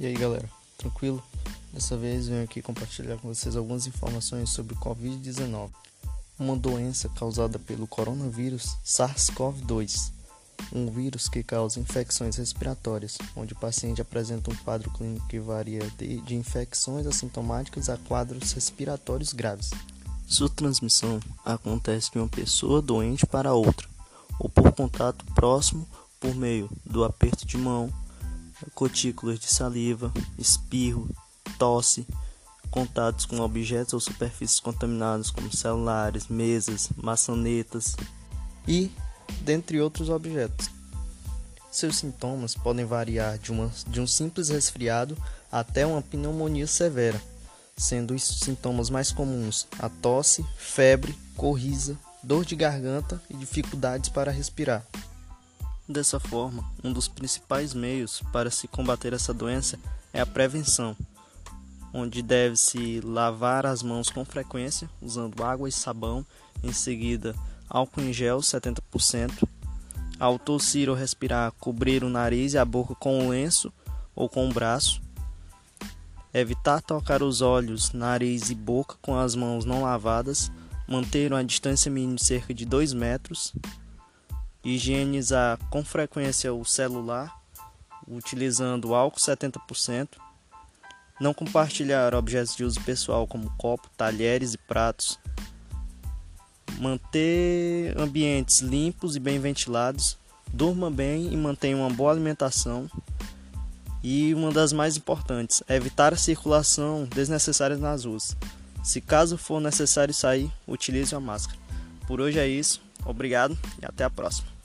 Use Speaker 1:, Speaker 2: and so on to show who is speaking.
Speaker 1: E aí galera, tranquilo? Dessa vez venho aqui compartilhar com vocês algumas informações sobre o Covid-19, uma doença causada pelo coronavírus SARS-CoV-2, um vírus que causa infecções respiratórias, onde o paciente apresenta um quadro clínico que varia de, de infecções assintomáticas a quadros respiratórios graves. Sua transmissão acontece de uma pessoa doente para outra, ou por contato próximo por meio do aperto de mão, gotículas de saliva, espirro, tosse, contatos com objetos ou superfícies contaminadas como celulares, mesas, maçanetas e dentre outros objetos. Seus sintomas podem variar de, uma, de um simples resfriado até uma pneumonia severa, sendo os sintomas mais comuns a tosse, febre, corrisa, dor de garganta e dificuldades para respirar. Dessa forma, um dos principais meios para se combater essa doença é a prevenção, onde deve-se lavar as mãos com frequência, usando água e sabão, em seguida álcool em gel 70%. Ao tossir ou respirar, cobrir o nariz e a boca com um lenço ou com o um braço. Evitar tocar os olhos, nariz e boca com as mãos não lavadas. Manter uma distância mínima de cerca de 2 metros higienizar com frequência o celular, utilizando álcool 70%, não compartilhar objetos de uso pessoal como copo, talheres e pratos, manter ambientes limpos e bem ventilados, durma bem e mantenha uma boa alimentação. E uma das mais importantes, evitar a circulação desnecessária nas ruas. Se caso for necessário sair, utilize a máscara. Por hoje é isso. Obrigado e até a próxima.